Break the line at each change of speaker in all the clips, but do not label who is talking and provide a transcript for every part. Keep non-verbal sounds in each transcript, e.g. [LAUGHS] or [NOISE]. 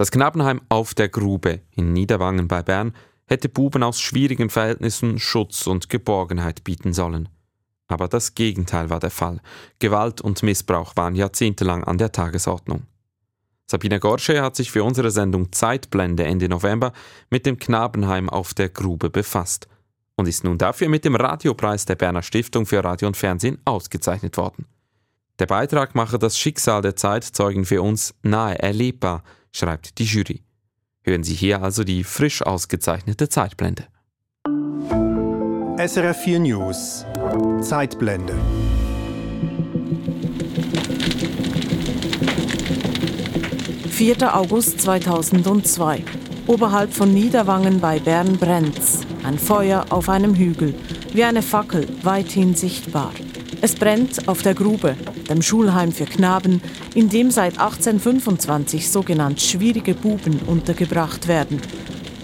Das Knabenheim auf der Grube in Niederwangen bei Bern hätte Buben aus schwierigen Verhältnissen Schutz und Geborgenheit bieten sollen. Aber das Gegenteil war der Fall. Gewalt und Missbrauch waren jahrzehntelang an der Tagesordnung. Sabine Gorsche hat sich für unsere Sendung Zeitblende Ende November mit dem Knabenheim auf der Grube befasst und ist nun dafür mit dem Radiopreis der Berner Stiftung für Radio und Fernsehen ausgezeichnet worden. Der Beitrag mache das Schicksal der Zeitzeugen für uns nahe erlebbar, schreibt die Jury. Hören Sie hier also die frisch ausgezeichnete Zeitblende.
SRF 4 News Zeitblende
4. August 2002. Oberhalb von Niederwangen bei Bern brennt's. Ein Feuer auf einem Hügel, wie eine Fackel, weithin sichtbar. Es brennt auf der Grube, dem Schulheim für Knaben, in dem seit 1825 sogenannt schwierige Buben untergebracht werden.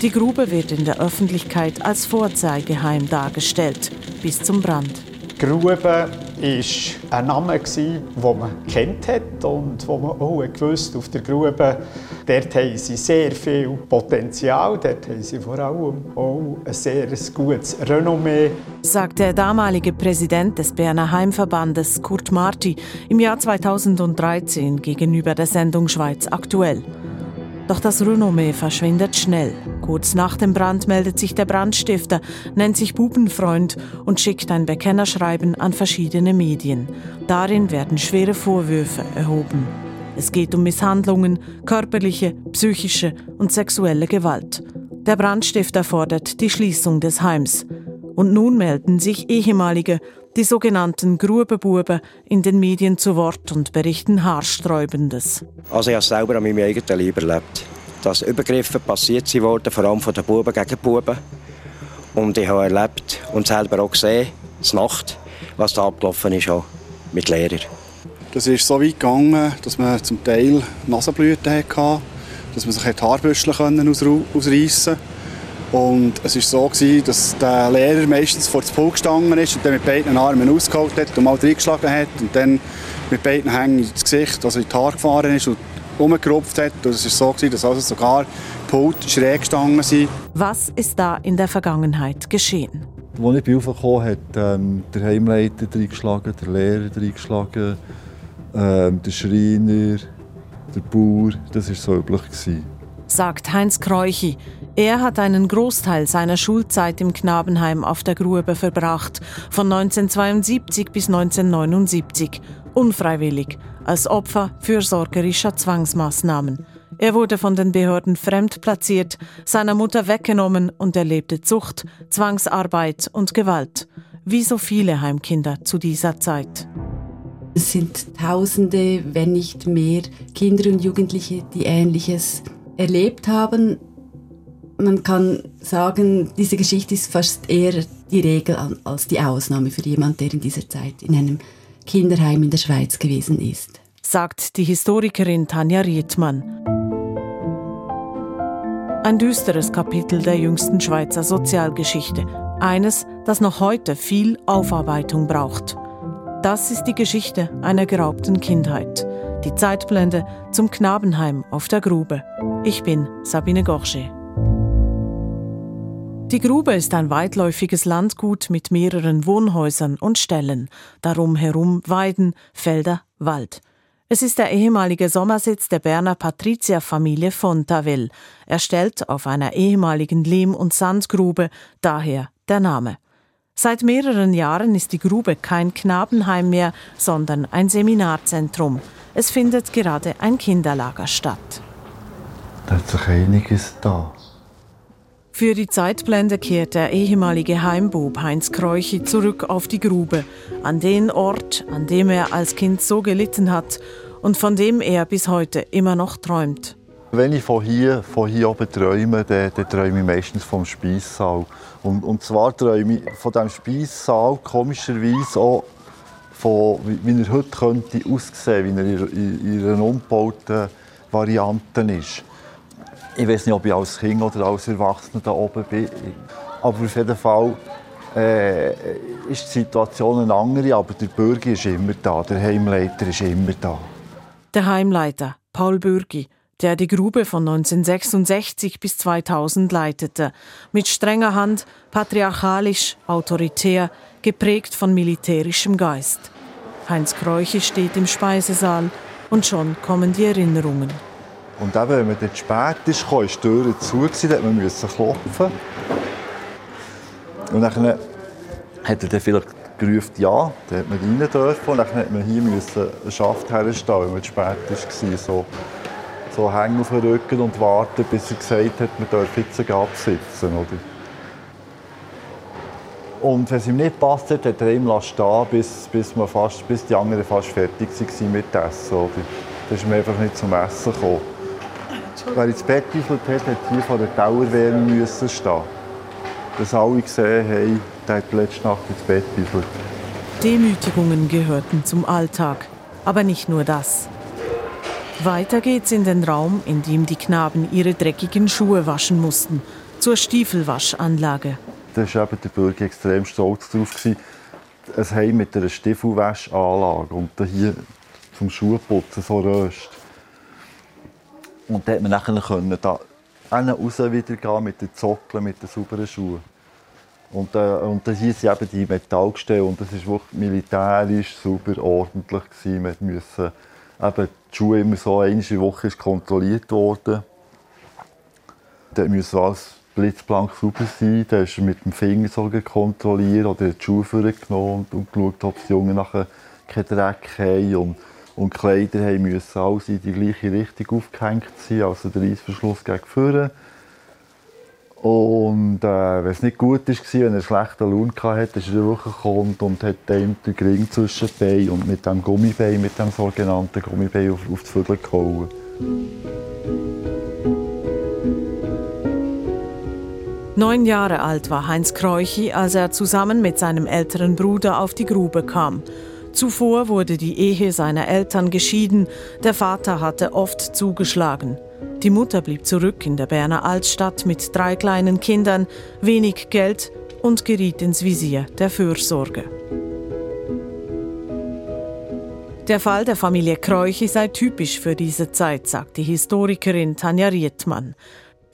Die Grube wird in der Öffentlichkeit als Vorzeigeheim dargestellt, bis zum Brand.
Grube war ein Name, den man kennt hat und wo man auch gewusst auf der Grube, dort haben sie sehr viel Potenzial, dort haben sie vor allem auch ein sehr gutes Renommee.
Sagt der damalige Präsident des Berner Heimverbandes Kurt Marti im Jahr 2013 gegenüber der Sendung Schweiz aktuell. Doch das Renommee verschwindet schnell. Kurz nach dem Brand meldet sich der Brandstifter, nennt sich Bubenfreund und schickt ein Bekennerschreiben an verschiedene Medien. Darin werden schwere Vorwürfe erhoben. Es geht um Misshandlungen, körperliche, psychische und sexuelle Gewalt. Der Brandstifter fordert die Schließung des Heims. Und nun melden sich ehemalige, die sogenannten Grubebuben, in den Medien zu Wort und berichten Haarsträubendes.
Also ich habe selber an meinem eigenen Leib erlebt, dass Übergriffe passiert sind worden, vor allem von den Buben gegen Buben. Und ich habe erlebt und selber auch gesehen, das Nacht, was da abgelaufen ist, auch mit Lehrern.
Das ist so weit gegangen, dass man zum Teil Nasenblüten hatte, dass man sich Haarbüschel ausreißen konnte. Und es war so, gewesen, dass der Lehrer meistens vor das Pult gestanden ist und dann mit beiden Armen ausgeholt hat und mal reingeschlagen hat und dann mit beiden Hängen ins Gesicht, also in die Haare gefahren ist und umgerupft hat. Und es war so, gewesen, dass also sogar Pult schräg gestanden sind.
Was ist da in der Vergangenheit geschehen?
Als ich raufgekommen hat ähm, der Heimleiter reingeschlagen, der Lehrer reingeschlagen, ähm, der Schreiner, der Bauer. Das war so üblich. Gewesen.
Sagt Heinz Kreuchi, er hat einen Großteil seiner Schulzeit im Knabenheim auf der Grube verbracht, von 1972 bis 1979, unfreiwillig, als Opfer fürsorgerischer Zwangsmaßnahmen. Er wurde von den Behörden fremdplatziert, seiner Mutter weggenommen und erlebte Zucht, Zwangsarbeit und Gewalt, wie so viele Heimkinder zu dieser Zeit.
Es sind Tausende, wenn nicht mehr, Kinder und Jugendliche, die Ähnliches erlebt haben man kann sagen, diese Geschichte ist fast eher die Regel als die Ausnahme für jemand, der in dieser Zeit in einem Kinderheim in der Schweiz gewesen ist.
Sagt die Historikerin Tanja Riedmann. Ein düsteres Kapitel der jüngsten Schweizer Sozialgeschichte. Eines, das noch heute viel Aufarbeitung braucht. Das ist die Geschichte einer geraubten Kindheit. Die Zeitblende zum Knabenheim auf der Grube. Ich bin Sabine Gorge. Die Grube ist ein weitläufiges Landgut mit mehreren Wohnhäusern und Ställen, darum herum Weiden, Felder, Wald. Es ist der ehemalige Sommersitz der Berner Patrizierfamilie von Tavel, erstellt auf einer ehemaligen Lehm- und Sandgrube, daher der Name. Seit mehreren Jahren ist die Grube kein Knabenheim mehr, sondern ein Seminarzentrum. Es findet gerade ein Kinderlager statt.
Da hat sich einiges da.
Für die Zeitblende kehrt der ehemalige Heimbub Heinz Kreuchi zurück auf die Grube, an den Ort, an dem er als Kind so gelitten hat und von dem er bis heute immer noch träumt.
Wenn ich von hier, von hier oben träume, dann, dann träume ich meistens vom Speissaal. Und, und zwar träume ich von diesem Speissaal komischerweise auch von, wie, er heute könnte aussehen, wie er in, in, in einer umgebauten Variante ist. Ich weiß nicht, ob ich als Kind oder als Erwachsener da oben bin. Aber auf jeden Fall äh, ist die Situation eine andere. Aber der Bürger ist immer da, der Heimleiter ist immer da.
Der Heimleiter, Paul Bürgi, der die Grube von 1966 bis 2000 leitete, mit strenger Hand, patriarchalisch, autoritär, geprägt von militärischem Geist. Heinz Kreuche steht im Speisesaal und schon kommen die Erinnerungen.
Und eben, wenn man dort spät ist, kam, ist die Tür zu, da man musste klopfen. Und dann hat er dann vielleicht gerufen, ja, dann hat man rein dürfen und dann hat man hier einen Schaft herstellen, weil man zu spät war. So, so hängen auf dem Rücken und warten, bis er gesagt hat, man darf jetzt absitzen. Oder? Und wenn es ihm nicht passt hat, er ihm stehen bis, bis, man fast, bis die anderen fast fertig waren mit Essen. Oder? Da ist man einfach nicht zum Essen gekommen. Wer ins Bett geüffelt hat, hier vor der Dauerwärme müssen stehen. Dass alle gesehen haben, der hat letzte Nacht ins Bett geüffelt.
Demütigungen gehörten zum Alltag. Aber nicht nur das. Weiter geht's in den Raum, in dem die Knaben ihre dreckigen Schuhe waschen mussten, zur Stiefelwaschanlage.
Da war eben der Bürger extrem stolz darauf. Ein Heim mit einer Stiefelwäschanlage und hier zum Schuhputzen so röst. Und da konnte man nachher da raus wieder gehen mit den Zockeln, mit den sauberen Schuhen. Und, äh, und hier sind eben die Metallgestelle und das war wirklich militärisch super ordentlich. Gewesen. Man musste eben die Schuhe immer so der Woche kontrolliert worden. Da musste alles blitzblank sauber sein. Da ist mit dem Finger so kontrolliert oder die Schuhe vorgenommen und, und geschaut, ob die Jungen nachher keinen Dreck haben. Und, und die Kleider haben müssen in die gleiche Richtung aufgehängt sein, also der Reissverschluss gegen vorne. Und äh, wenn es nicht gut war, wenn er einen schlechten Lohn hatte, ist er hochgekommen und hat ihm den Ring zwischen den Beinen und mit dem Gummibein, mit dem sogenannten Gummibein auf, auf die Vögel gehauen.
Neun Jahre alt war Heinz Kreuchi, als er zusammen mit seinem älteren Bruder auf die Grube kam. Zuvor wurde die Ehe seiner Eltern geschieden, der Vater hatte oft zugeschlagen. Die Mutter blieb zurück in der Berner Altstadt mit drei kleinen Kindern, wenig Geld und geriet ins Visier der Fürsorge. Der Fall der Familie Kreuchi sei typisch für diese Zeit, sagt die Historikerin Tanja Rietmann.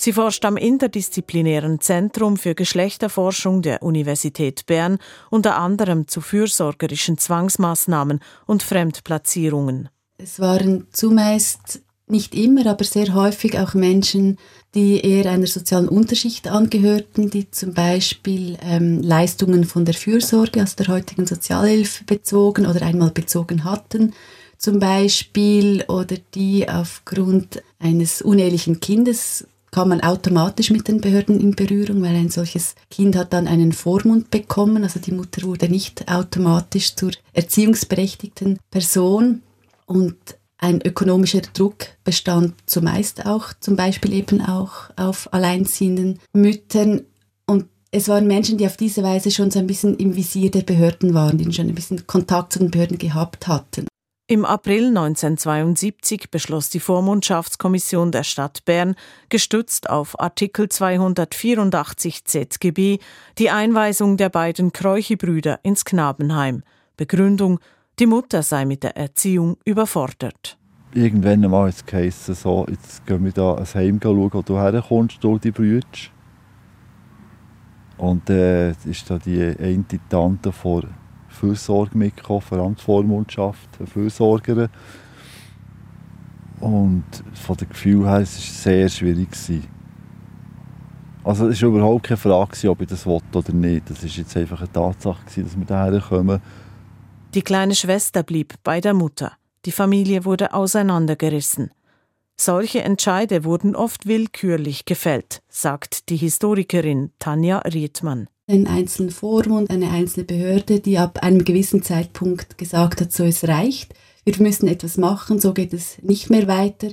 Sie forscht am Interdisziplinären Zentrum für Geschlechterforschung der Universität Bern unter anderem zu fürsorgerischen Zwangsmaßnahmen und Fremdplatzierungen.
Es waren zumeist nicht immer, aber sehr häufig auch Menschen, die eher einer sozialen Unterschicht angehörten, die zum Beispiel ähm, Leistungen von der Fürsorge aus der heutigen Sozialhilfe bezogen oder einmal bezogen hatten, zum Beispiel, oder die aufgrund eines unehelichen Kindes kam man automatisch mit den Behörden in Berührung, weil ein solches Kind hat dann einen Vormund bekommen. Also die Mutter wurde nicht automatisch zur erziehungsberechtigten Person. Und ein ökonomischer Druck bestand zumeist auch, zum Beispiel eben auch auf alleinziehenden Müttern. Und es waren Menschen, die auf diese Weise schon so ein bisschen im Visier der Behörden waren, die schon ein bisschen Kontakt zu den Behörden gehabt hatten.
Im April 1972 beschloss die Vormundschaftskommission der Stadt Bern, gestützt auf Artikel 284 ZGB, die Einweisung der beiden Kreuchi-Brüder ins Knabenheim. Begründung, die Mutter sei mit der Erziehung überfordert.
Irgendwann hat es so, jetzt gehen wir da ein Heim schauen, wo du herkommst, du die Brüder. Und äh, ist da die eine Tante vor Fürsorge mitgekommen, vor allem die Vormundschaft, Fürsorgerin. Und von dem Gefühl her, es war sehr schwierig. Also es war überhaupt keine Frage, ob ich das wollte oder nicht. Das war jetzt einfach eine Tatsache, dass wir daher kommen.
Die kleine Schwester blieb bei der Mutter. Die Familie wurde auseinandergerissen. Solche Entscheide wurden oft willkürlich gefällt, sagt die Historikerin Tanja Riedmann
einen einzelnen Vormund, eine einzelne Behörde, die ab einem gewissen Zeitpunkt gesagt hat, so es reicht, wir müssen etwas machen, so geht es nicht mehr weiter,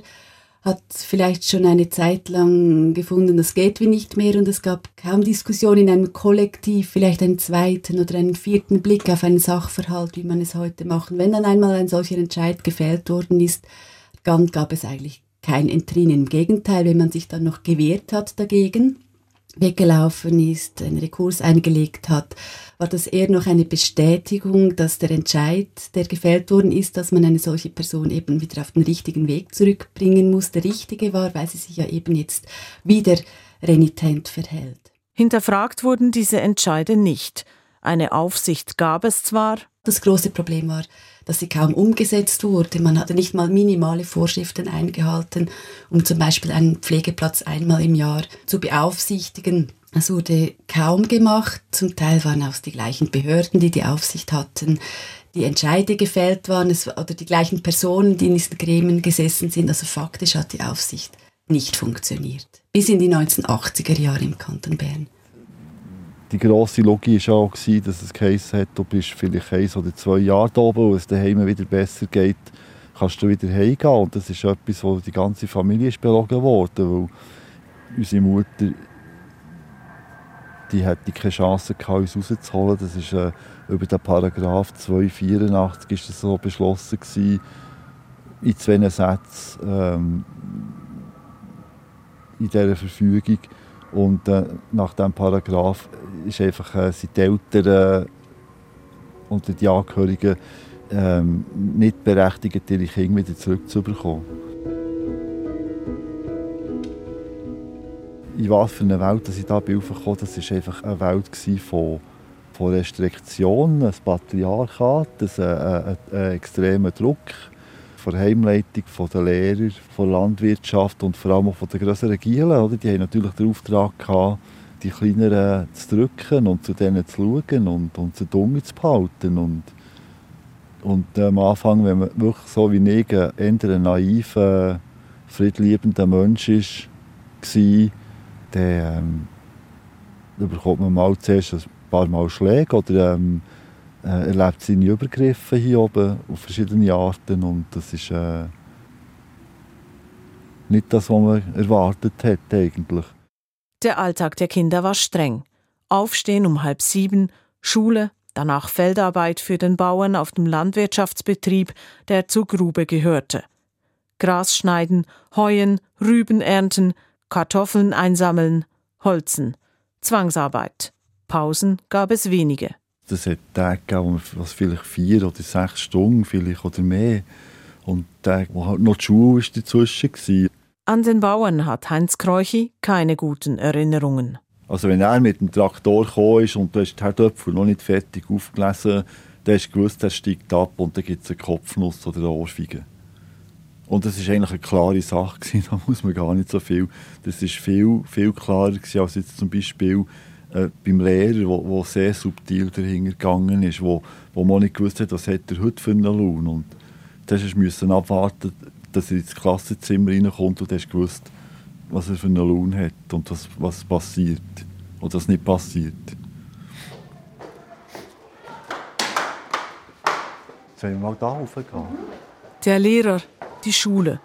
hat vielleicht schon eine Zeit lang gefunden, das geht wie nicht mehr und es gab kaum Diskussion in einem Kollektiv, vielleicht einen zweiten oder einen vierten Blick auf einen Sachverhalt, wie man es heute machen. Wenn dann einmal ein solcher Entscheid gefällt worden ist, dann gab es eigentlich kein Entrinnen. Im Gegenteil, wenn man sich dann noch gewehrt hat dagegen, weggelaufen ist, einen Rekurs eingelegt hat, war das eher noch eine Bestätigung, dass der Entscheid, der gefällt worden ist, dass man eine solche Person eben wieder auf den richtigen Weg zurückbringen muss, der richtige war, weil sie sich ja eben jetzt wieder renitent verhält.
Hinterfragt wurden diese Entscheide nicht. Eine Aufsicht gab es zwar.
Das große Problem war, dass sie kaum umgesetzt wurde. Man hatte nicht mal minimale Vorschriften eingehalten, um zum Beispiel einen Pflegeplatz einmal im Jahr zu beaufsichtigen. Es wurde kaum gemacht. Zum Teil waren auch die gleichen Behörden, die die Aufsicht hatten, die Entscheide gefällt waren, es, oder die gleichen Personen, die in diesen Gremien gesessen sind. Also faktisch hat die Aufsicht nicht funktioniert. Bis in die 1980er Jahre im Kanton Bern
die grosse Logik war auch, dass es geheißen hat, du bist vielleicht eins oder zwei Jahre da oben, und es daheim wieder besser geht, kannst du wieder heimgehen. Und das ist etwas, wo die ganze Familie ist belogen wurde, weil unsere Mutter die hätte keine Chance gehabt, uns rauszuholen. Das ist äh, über den Paragraph 284 ist das so beschlossen gewesen, in zwei Sätzen ähm, in dieser Verfügung. Und äh, nach diesem Paragraph ist einfach, äh, sind die Eltern äh, und die Angehörigen ähm, nicht berechtigt, ihre Kinder wieder zurückzubekommen. In was für einer Welt dass ich da aufgekommen das war einfach eine Welt von, von Restriktionen, ein Patriarchat, ein, ein, ein, ein extremer Druck von der Heimleitung, von den Lehrern, von der Landwirtschaft und vor allem auch von den grösseren Gielen. Die haben natürlich den Auftrag gehabt, die Kleineren zu drücken und zu denen zu schauen und, und sie dumm zu behalten. Und, und am Anfang, wenn man wirklich so wie ich ein eher ein naiver, friedliebender Mensch war, dann ähm, bekommt man mal zuerst ein paar Mal Schläge oder ähm, äh, erlebt seine Übergriffe hier oben auf verschiedene Arten und das ist äh, nicht das, was man erwartet hat eigentlich.
Der Alltag der Kinder war streng. Aufstehen um halb sieben, Schule, danach Feldarbeit für den Bauern auf dem Landwirtschaftsbetrieb, der zur Grube gehörte. Gras schneiden, heuen, Rüben ernten, Kartoffeln einsammeln, holzen. Zwangsarbeit. Pausen gab es wenige.
Das hat Tage gegeben, was vielleicht vier oder sechs Stunden vielleicht oder mehr. Und Tage, wo halt noch die Schule dazwischen war.
An den Bauern hat Heinz Kreuchi keine guten Erinnerungen.
Also wenn er mit dem Traktor gekommen ist und du hast die Herdöpfel noch nicht fertig aufgelesen, dann hast du gewusst, er steigt ab und dann gibt es eine Kopfnuss oder eine Ohrfeige. Und das war eigentlich eine klare Sache, [LAUGHS] da muss man gar nicht so viel. Das war viel, viel klarer als jetzt zum Beispiel äh, beim Lehrer, wo, wo sehr subtil dahinter gegangen ist, wo, wo man nicht gewusst hat, was hat er heute für einen Lohn. Und das musste abwarten, dass er ins Klassenzimmer reinkommt und hast gewusst, was er für einen Lohn hat und was, was passiert oder was nicht passiert. Sollen wir mal da raufgehen?
Der Lehrer, die Schule.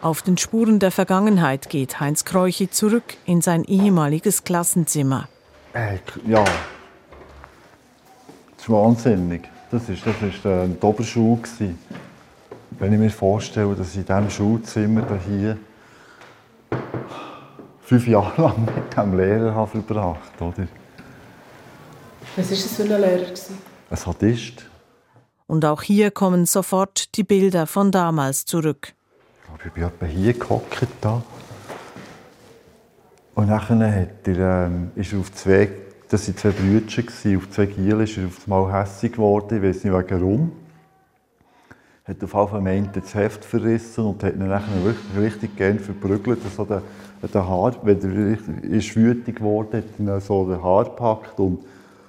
Auf den Spuren der Vergangenheit geht Heinz Kreuchi zurück in sein ehemaliges Klassenzimmer.
Äh, ja. Das ist wahnsinnig. Das war das ist, äh, die Oberschule. Wenn ich mir vorstelle, dass ich in diesem Schulzimmer hier fünf Jahre lang [LAUGHS] mit diesem Lehrer habe verbracht habe.
Was war das für ein Lehrer?
Ein Sadist.
Und auch hier kommen sofort die Bilder von damals zurück.
Ich bin etwa hier gehockt. Da. Und nachher hat er, ähm, ist er auf zwei, das waren zwei Brüder, auf zwei Gielen ist er auf einmal hässlich geworden, ich weiß nicht warum. Hat auf jeden Fall das Heft verrissen und hat ihn nachher richtig, richtig gern verprügelt. So den, den Haar, wenn er ist wütig geworden hat, er so den Haar gepackt und,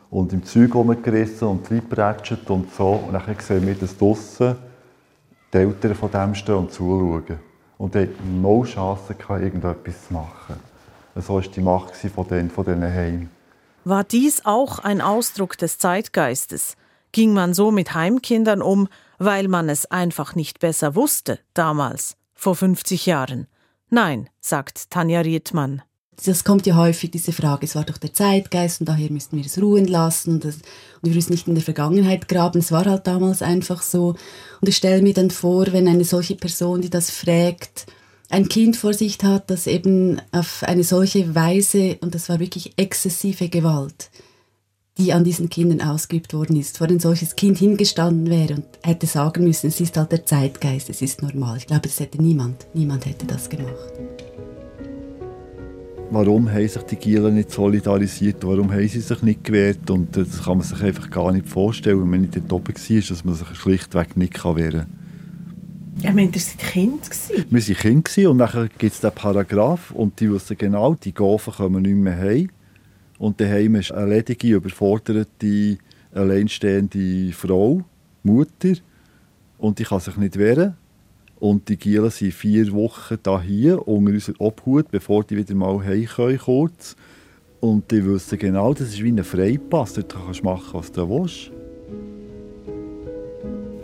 und im Zeug rumgerissen und reingepratscht und so. Und dann sehen wir das draussen, die Eltern von dem stehen und zuschauen. Und er hatte no Chance, irgendetwas zu machen. So war die Macht von diesen, von diesen Heimen.
War dies auch ein Ausdruck des Zeitgeistes? Ging man so mit Heimkindern um, weil man es einfach nicht besser wusste, damals, vor 50 Jahren? Nein, sagt Tanja Riedmann.
Das kommt ja häufig, diese Frage. Es war doch der Zeitgeist und daher müssten wir es ruhen lassen und, das, und wir müssen nicht in der Vergangenheit graben. Es war halt damals einfach so. Und ich stelle mir dann vor, wenn eine solche Person, die das fragt, ein Kind vor sich hat, das eben auf eine solche Weise, und das war wirklich exzessive Gewalt, die an diesen Kindern ausgeübt worden ist, vor ein solches Kind hingestanden wäre und hätte sagen müssen, es ist halt der Zeitgeist, es ist normal. Ich glaube, das hätte niemand, niemand hätte das gemacht.
Warum haben sich die Gielen nicht solidarisiert? Warum haben sie sich nicht gewehrt? Und das kann man sich einfach gar nicht vorstellen, wenn man nicht dort oben war, dass man sich schlichtweg nicht wehren kann.
Ja, wir waren Kind.
Wir waren Kind und dann gibt es den Paragraph und die wissen genau, die Gofen kommen nicht mehr heim. Und daheim ist eine ledige, überforderte, alleinstehende Frau, Mutter, und die kann sich nicht wehren. Und die Gielen sind vier Wochen hier unter unserer Obhut, bevor die wieder mal heim können, kurz. Und die wissen genau, das ist wie ein Freipass, dort kannst du machen, was du willst.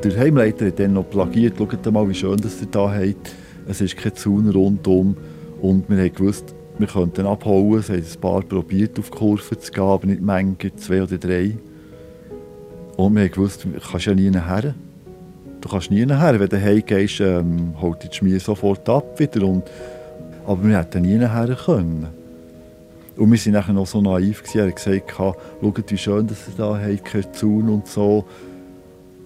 Der Heimleiter hat dann noch plagiert, schaut mal, wie schön das ihr da habt. Es ist kein Zaun rundum. Und wir haben gewusst, wir könnten abhauen. Es haben ein paar probiert, auf die Kurve zu gehen, aber nicht Menge, zwei oder drei. Und wir haben gewusst, du kannst ja nie her. Du kannst nie her. Wenn du heimgehst, ähm, holt die Schmier sofort ab wieder. Und, aber wir hätten nie her können. Und wir waren nachher noch so naiv. Er hat gesagt, schaut, wie schön dass ihr da habt, kein Zaun und so.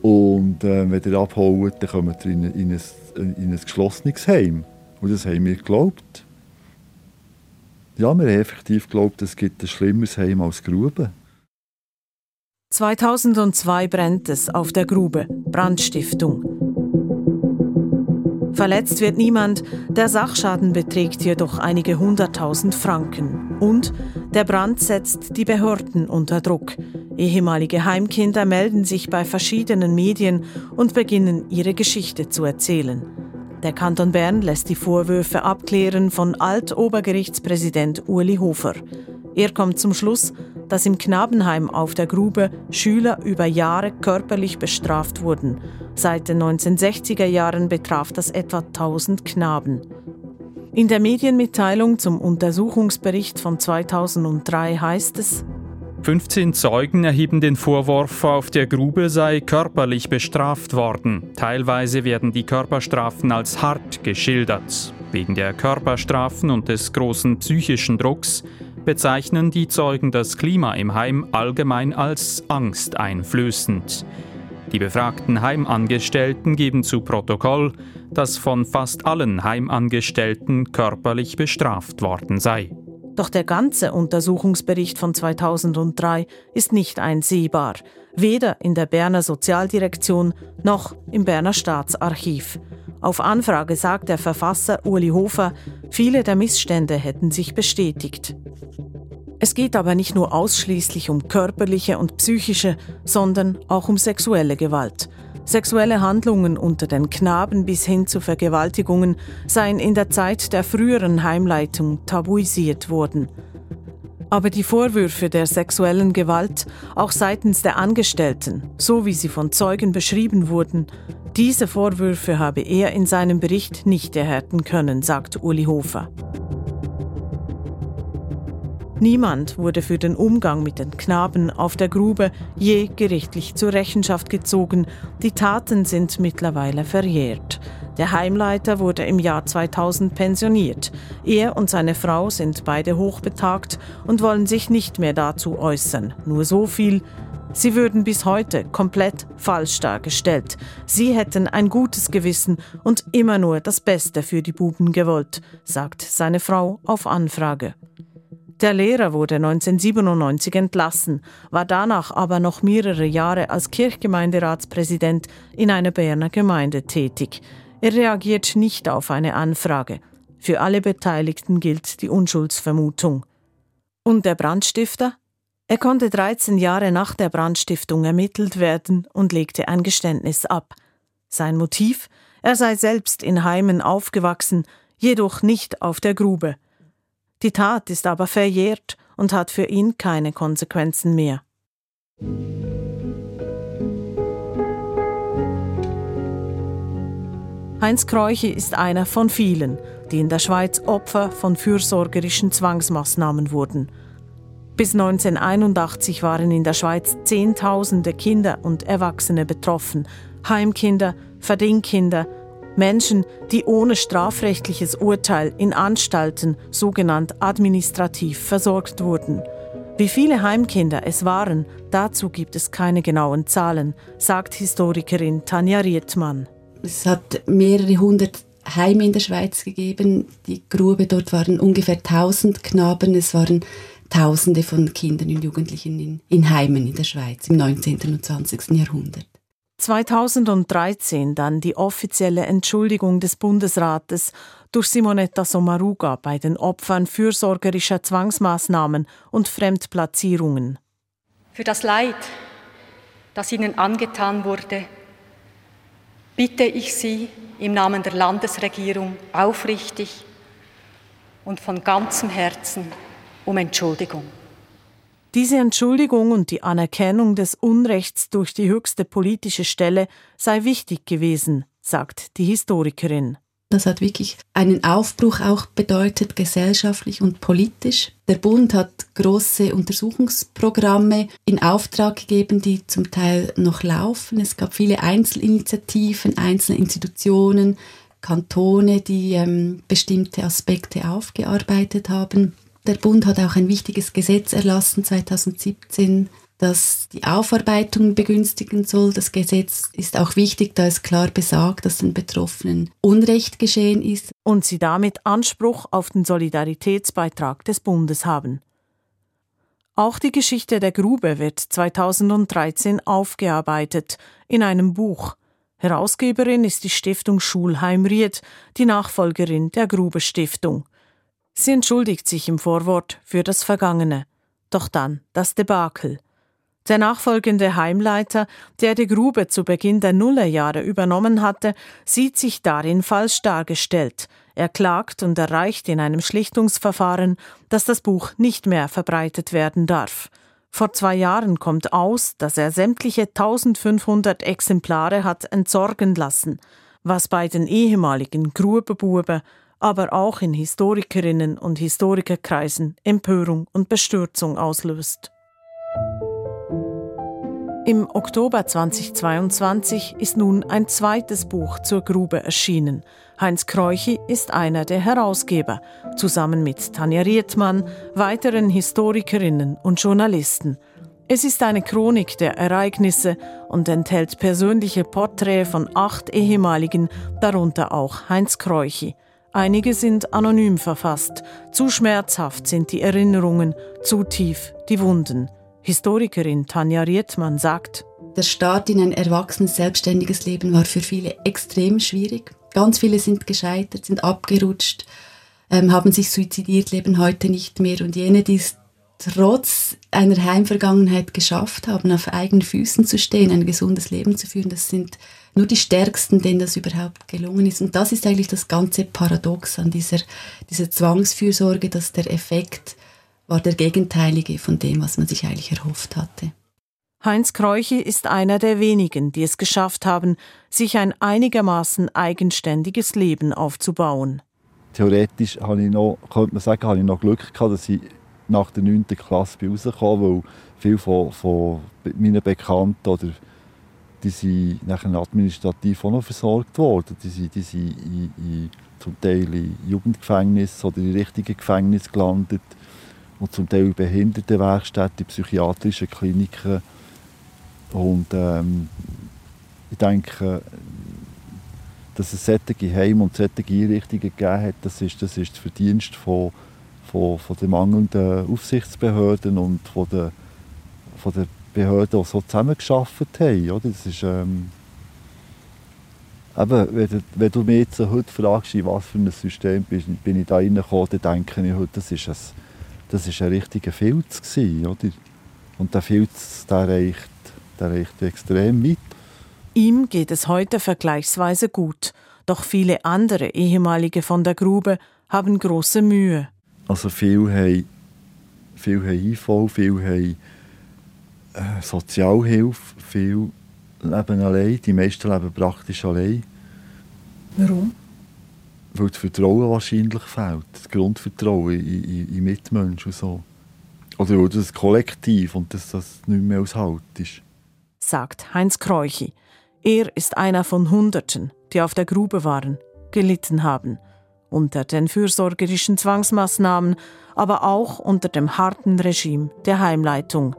Und äh, wenn ihr abhaut, dann kommt ihr in, in, ein, in ein geschlossenes Heim. Und das haben wir geglaubt. Ja, wir haben effektiv geglaubt, es gibt ein schlimmeres Heim als Grube.
2002 brennt es auf der Grube, Brandstiftung. Verletzt wird niemand, der Sachschaden beträgt jedoch einige hunderttausend Franken. Und der Brand setzt die Behörden unter Druck. Ehemalige Heimkinder melden sich bei verschiedenen Medien und beginnen ihre Geschichte zu erzählen. Der Kanton Bern lässt die Vorwürfe abklären von Altobergerichtspräsident Uli Hofer. Er kommt zum Schluss, dass im Knabenheim auf der Grube Schüler über Jahre körperlich bestraft wurden. Seit den 1960er Jahren betraf das etwa 1000 Knaben. In der Medienmitteilung zum Untersuchungsbericht von 2003 heißt es,
15 Zeugen erheben den Vorwurf, auf der Grube sei körperlich bestraft worden. Teilweise werden die Körperstrafen als hart geschildert. Wegen der Körperstrafen und des großen psychischen Drucks bezeichnen die Zeugen das Klima im Heim allgemein als angsteinflößend. Die befragten Heimangestellten geben zu Protokoll, dass von fast allen Heimangestellten körperlich bestraft worden sei.
Doch der ganze Untersuchungsbericht von 2003 ist nicht einsehbar, weder in der Berner Sozialdirektion noch im Berner Staatsarchiv. Auf Anfrage sagt der Verfasser Uli Hofer, viele der Missstände hätten sich bestätigt. Es geht aber nicht nur ausschließlich um körperliche und psychische, sondern auch um sexuelle Gewalt. Sexuelle Handlungen unter den Knaben bis hin zu Vergewaltigungen seien in der Zeit der früheren Heimleitung tabuisiert worden. Aber die Vorwürfe der sexuellen Gewalt, auch seitens der Angestellten, so wie sie von Zeugen beschrieben wurden, diese Vorwürfe habe er in seinem Bericht nicht erhärten können, sagt Uli Hofer. Niemand wurde für den Umgang mit den Knaben auf der Grube je gerichtlich zur Rechenschaft gezogen. Die Taten sind mittlerweile verjährt. Der Heimleiter wurde im Jahr 2000 pensioniert. Er und seine Frau sind beide hochbetagt und wollen sich nicht mehr dazu äußern. Nur so viel. Sie würden bis heute komplett falsch dargestellt. Sie hätten ein gutes Gewissen und immer nur das Beste für die Buben gewollt, sagt seine Frau auf Anfrage. Der Lehrer wurde 1997 entlassen, war danach aber noch mehrere Jahre als Kirchgemeinderatspräsident in einer Berner Gemeinde tätig. Er reagiert nicht auf eine Anfrage. Für alle Beteiligten gilt die Unschuldsvermutung. Und der Brandstifter? Er konnte 13 Jahre nach der Brandstiftung ermittelt werden und legte ein Geständnis ab. Sein Motiv? Er sei selbst in Heimen aufgewachsen, jedoch nicht auf der Grube. Die Tat ist aber verjährt und hat für ihn keine Konsequenzen mehr. Heinz Kreuche ist einer von vielen, die in der Schweiz Opfer von fürsorgerischen Zwangsmaßnahmen wurden. Bis 1981 waren in der Schweiz Zehntausende Kinder und Erwachsene betroffen, Heimkinder, Verdingkinder Menschen, die ohne strafrechtliches Urteil in Anstalten, sogenannt administrativ, versorgt wurden. Wie viele Heimkinder es waren, dazu gibt es keine genauen Zahlen, sagt Historikerin Tanja Rietmann.
Es hat mehrere hundert Heime in der Schweiz gegeben. Die Grube dort waren ungefähr 1000 Knaben. Es waren Tausende von Kindern und Jugendlichen in, in Heimen in der Schweiz im 19. und 20. Jahrhundert.
2013 dann die offizielle Entschuldigung des Bundesrates durch Simonetta Sommaruga bei den Opfern fürsorgerischer Zwangsmaßnahmen und Fremdplatzierungen.
Für das Leid, das ihnen angetan wurde, bitte ich Sie im Namen der Landesregierung aufrichtig und von ganzem Herzen um Entschuldigung.
Diese Entschuldigung und die Anerkennung des Unrechts durch die höchste politische Stelle sei wichtig gewesen, sagt die Historikerin.
Das hat wirklich einen Aufbruch auch bedeutet, gesellschaftlich und politisch. Der Bund hat große Untersuchungsprogramme in Auftrag gegeben, die zum Teil noch laufen. Es gab viele Einzelinitiativen, einzelne Institutionen, Kantone, die ähm, bestimmte Aspekte aufgearbeitet haben. Der Bund hat auch ein wichtiges Gesetz erlassen 2017, das die Aufarbeitung begünstigen soll. Das Gesetz ist auch wichtig, da es klar besagt, dass den Betroffenen Unrecht geschehen ist.
Und sie damit Anspruch auf den Solidaritätsbeitrag des Bundes haben. Auch die Geschichte der Grube wird 2013 aufgearbeitet in einem Buch. Herausgeberin ist die Stiftung Schulheim Ried, die Nachfolgerin der Grube Stiftung. Sie entschuldigt sich im Vorwort für das Vergangene. Doch dann das Debakel. Der nachfolgende Heimleiter, der die Grube zu Beginn der Nullerjahre übernommen hatte, sieht sich darin falsch dargestellt. Er klagt und erreicht in einem Schlichtungsverfahren, dass das Buch nicht mehr verbreitet werden darf. Vor zwei Jahren kommt aus, dass er sämtliche 1500 Exemplare hat entsorgen lassen, was bei den ehemaligen Grubebuben aber auch in Historikerinnen und Historikerkreisen Empörung und Bestürzung auslöst. Im Oktober 2022 ist nun ein zweites Buch zur Grube erschienen. Heinz Kreuchi ist einer der Herausgeber, zusammen mit Tanja Rietmann, weiteren Historikerinnen und Journalisten. Es ist eine Chronik der Ereignisse und enthält persönliche Porträts von acht ehemaligen, darunter auch Heinz Kreuchi. Einige sind anonym verfasst. Zu schmerzhaft sind die Erinnerungen, zu tief die Wunden. Historikerin Tanja Rietmann sagt,
der Start in ein erwachsenes, selbstständiges Leben war für viele extrem schwierig. Ganz viele sind gescheitert, sind abgerutscht, ähm, haben sich suizidiert, leben heute nicht mehr. Und jene, die es trotz einer Heimvergangenheit geschafft haben, auf eigenen Füßen zu stehen, ein gesundes Leben zu führen, das sind nur die Stärksten, denen das überhaupt gelungen ist. Und das ist eigentlich das ganze Paradox an dieser, dieser Zwangsfürsorge, dass der Effekt war der gegenteilige von dem, was man sich eigentlich erhofft hatte.
Heinz Kreuchi ist einer der wenigen, die es geschafft haben, sich ein einigermaßen eigenständiges Leben aufzubauen.
Theoretisch habe ich noch, könnte man sagen, habe ich noch Glück gehabt, dass ich nach der 9. Klasse rausgekommen weil viele von, von meinen Bekannten oder die sind nachher administrativ auch noch versorgt worden. Die sind, die sind in, in, zum Teil in Jugendgefängnis oder in richtigen Gefängnis gelandet und zum Teil in Behindertenwerkstätten, in psychiatrischen Kliniken. Und ähm, ich denke, dass es solche Heime und solche Einrichtungen gegeben hat, das ist, das ist der Verdienst von, von, von den mangelnden Aufsichtsbehörden und von der, von der Behörden, die so zusammengearbeitet haben. Oder? Das ist, ähm, eben, wenn, du, wenn du mich jetzt heute fragst, in was für ein System bin, bin ich da reingekommen, dann denke ich heute, das ist ein, das ist ein richtiger Filz gewesen, oder? Und der Filz, der reicht, der reicht extrem weit.
Ihm geht es heute vergleichsweise gut, doch viele andere ehemalige von der Grube haben große Mühe.
Also viele haben, viele haben IV, viele haben Sozialhilfe, viele leben allein, die meisten leben praktisch allein.
Warum?
Weil das Vertrauen wahrscheinlich fehlt, das Grundvertrauen in, in, in Mitmenschen und so. Oder weil das Kollektiv und dass das nicht mehr aushält ist.
Sagt Heinz Kreuchi. Er ist einer von Hunderten, die auf der Grube waren, gelitten haben, unter den fürsorgerischen Zwangsmaßnahmen, aber auch unter dem harten Regime der Heimleitung.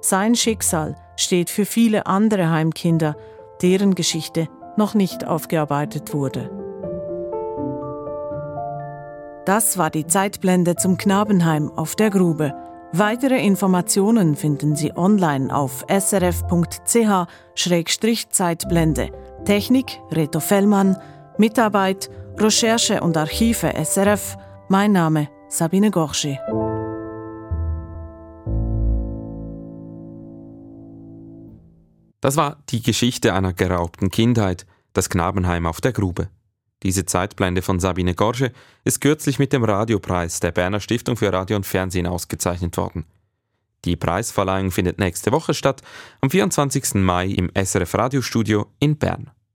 Sein Schicksal steht für viele andere Heimkinder, deren Geschichte noch nicht aufgearbeitet wurde. Das war die Zeitblende zum Knabenheim auf der Grube. Weitere Informationen finden Sie online auf srf.ch-zeitblende. Technik Reto Fellmann, Mitarbeit Recherche und Archive SRF. Mein Name Sabine Gorschi.
Das war die Geschichte einer geraubten Kindheit, das Knabenheim auf der Grube. Diese Zeitblende von Sabine Gorsche ist kürzlich mit dem Radiopreis der Berner Stiftung für Radio und Fernsehen ausgezeichnet worden. Die Preisverleihung findet nächste Woche statt, am 24. Mai im SRF Radiostudio in Bern.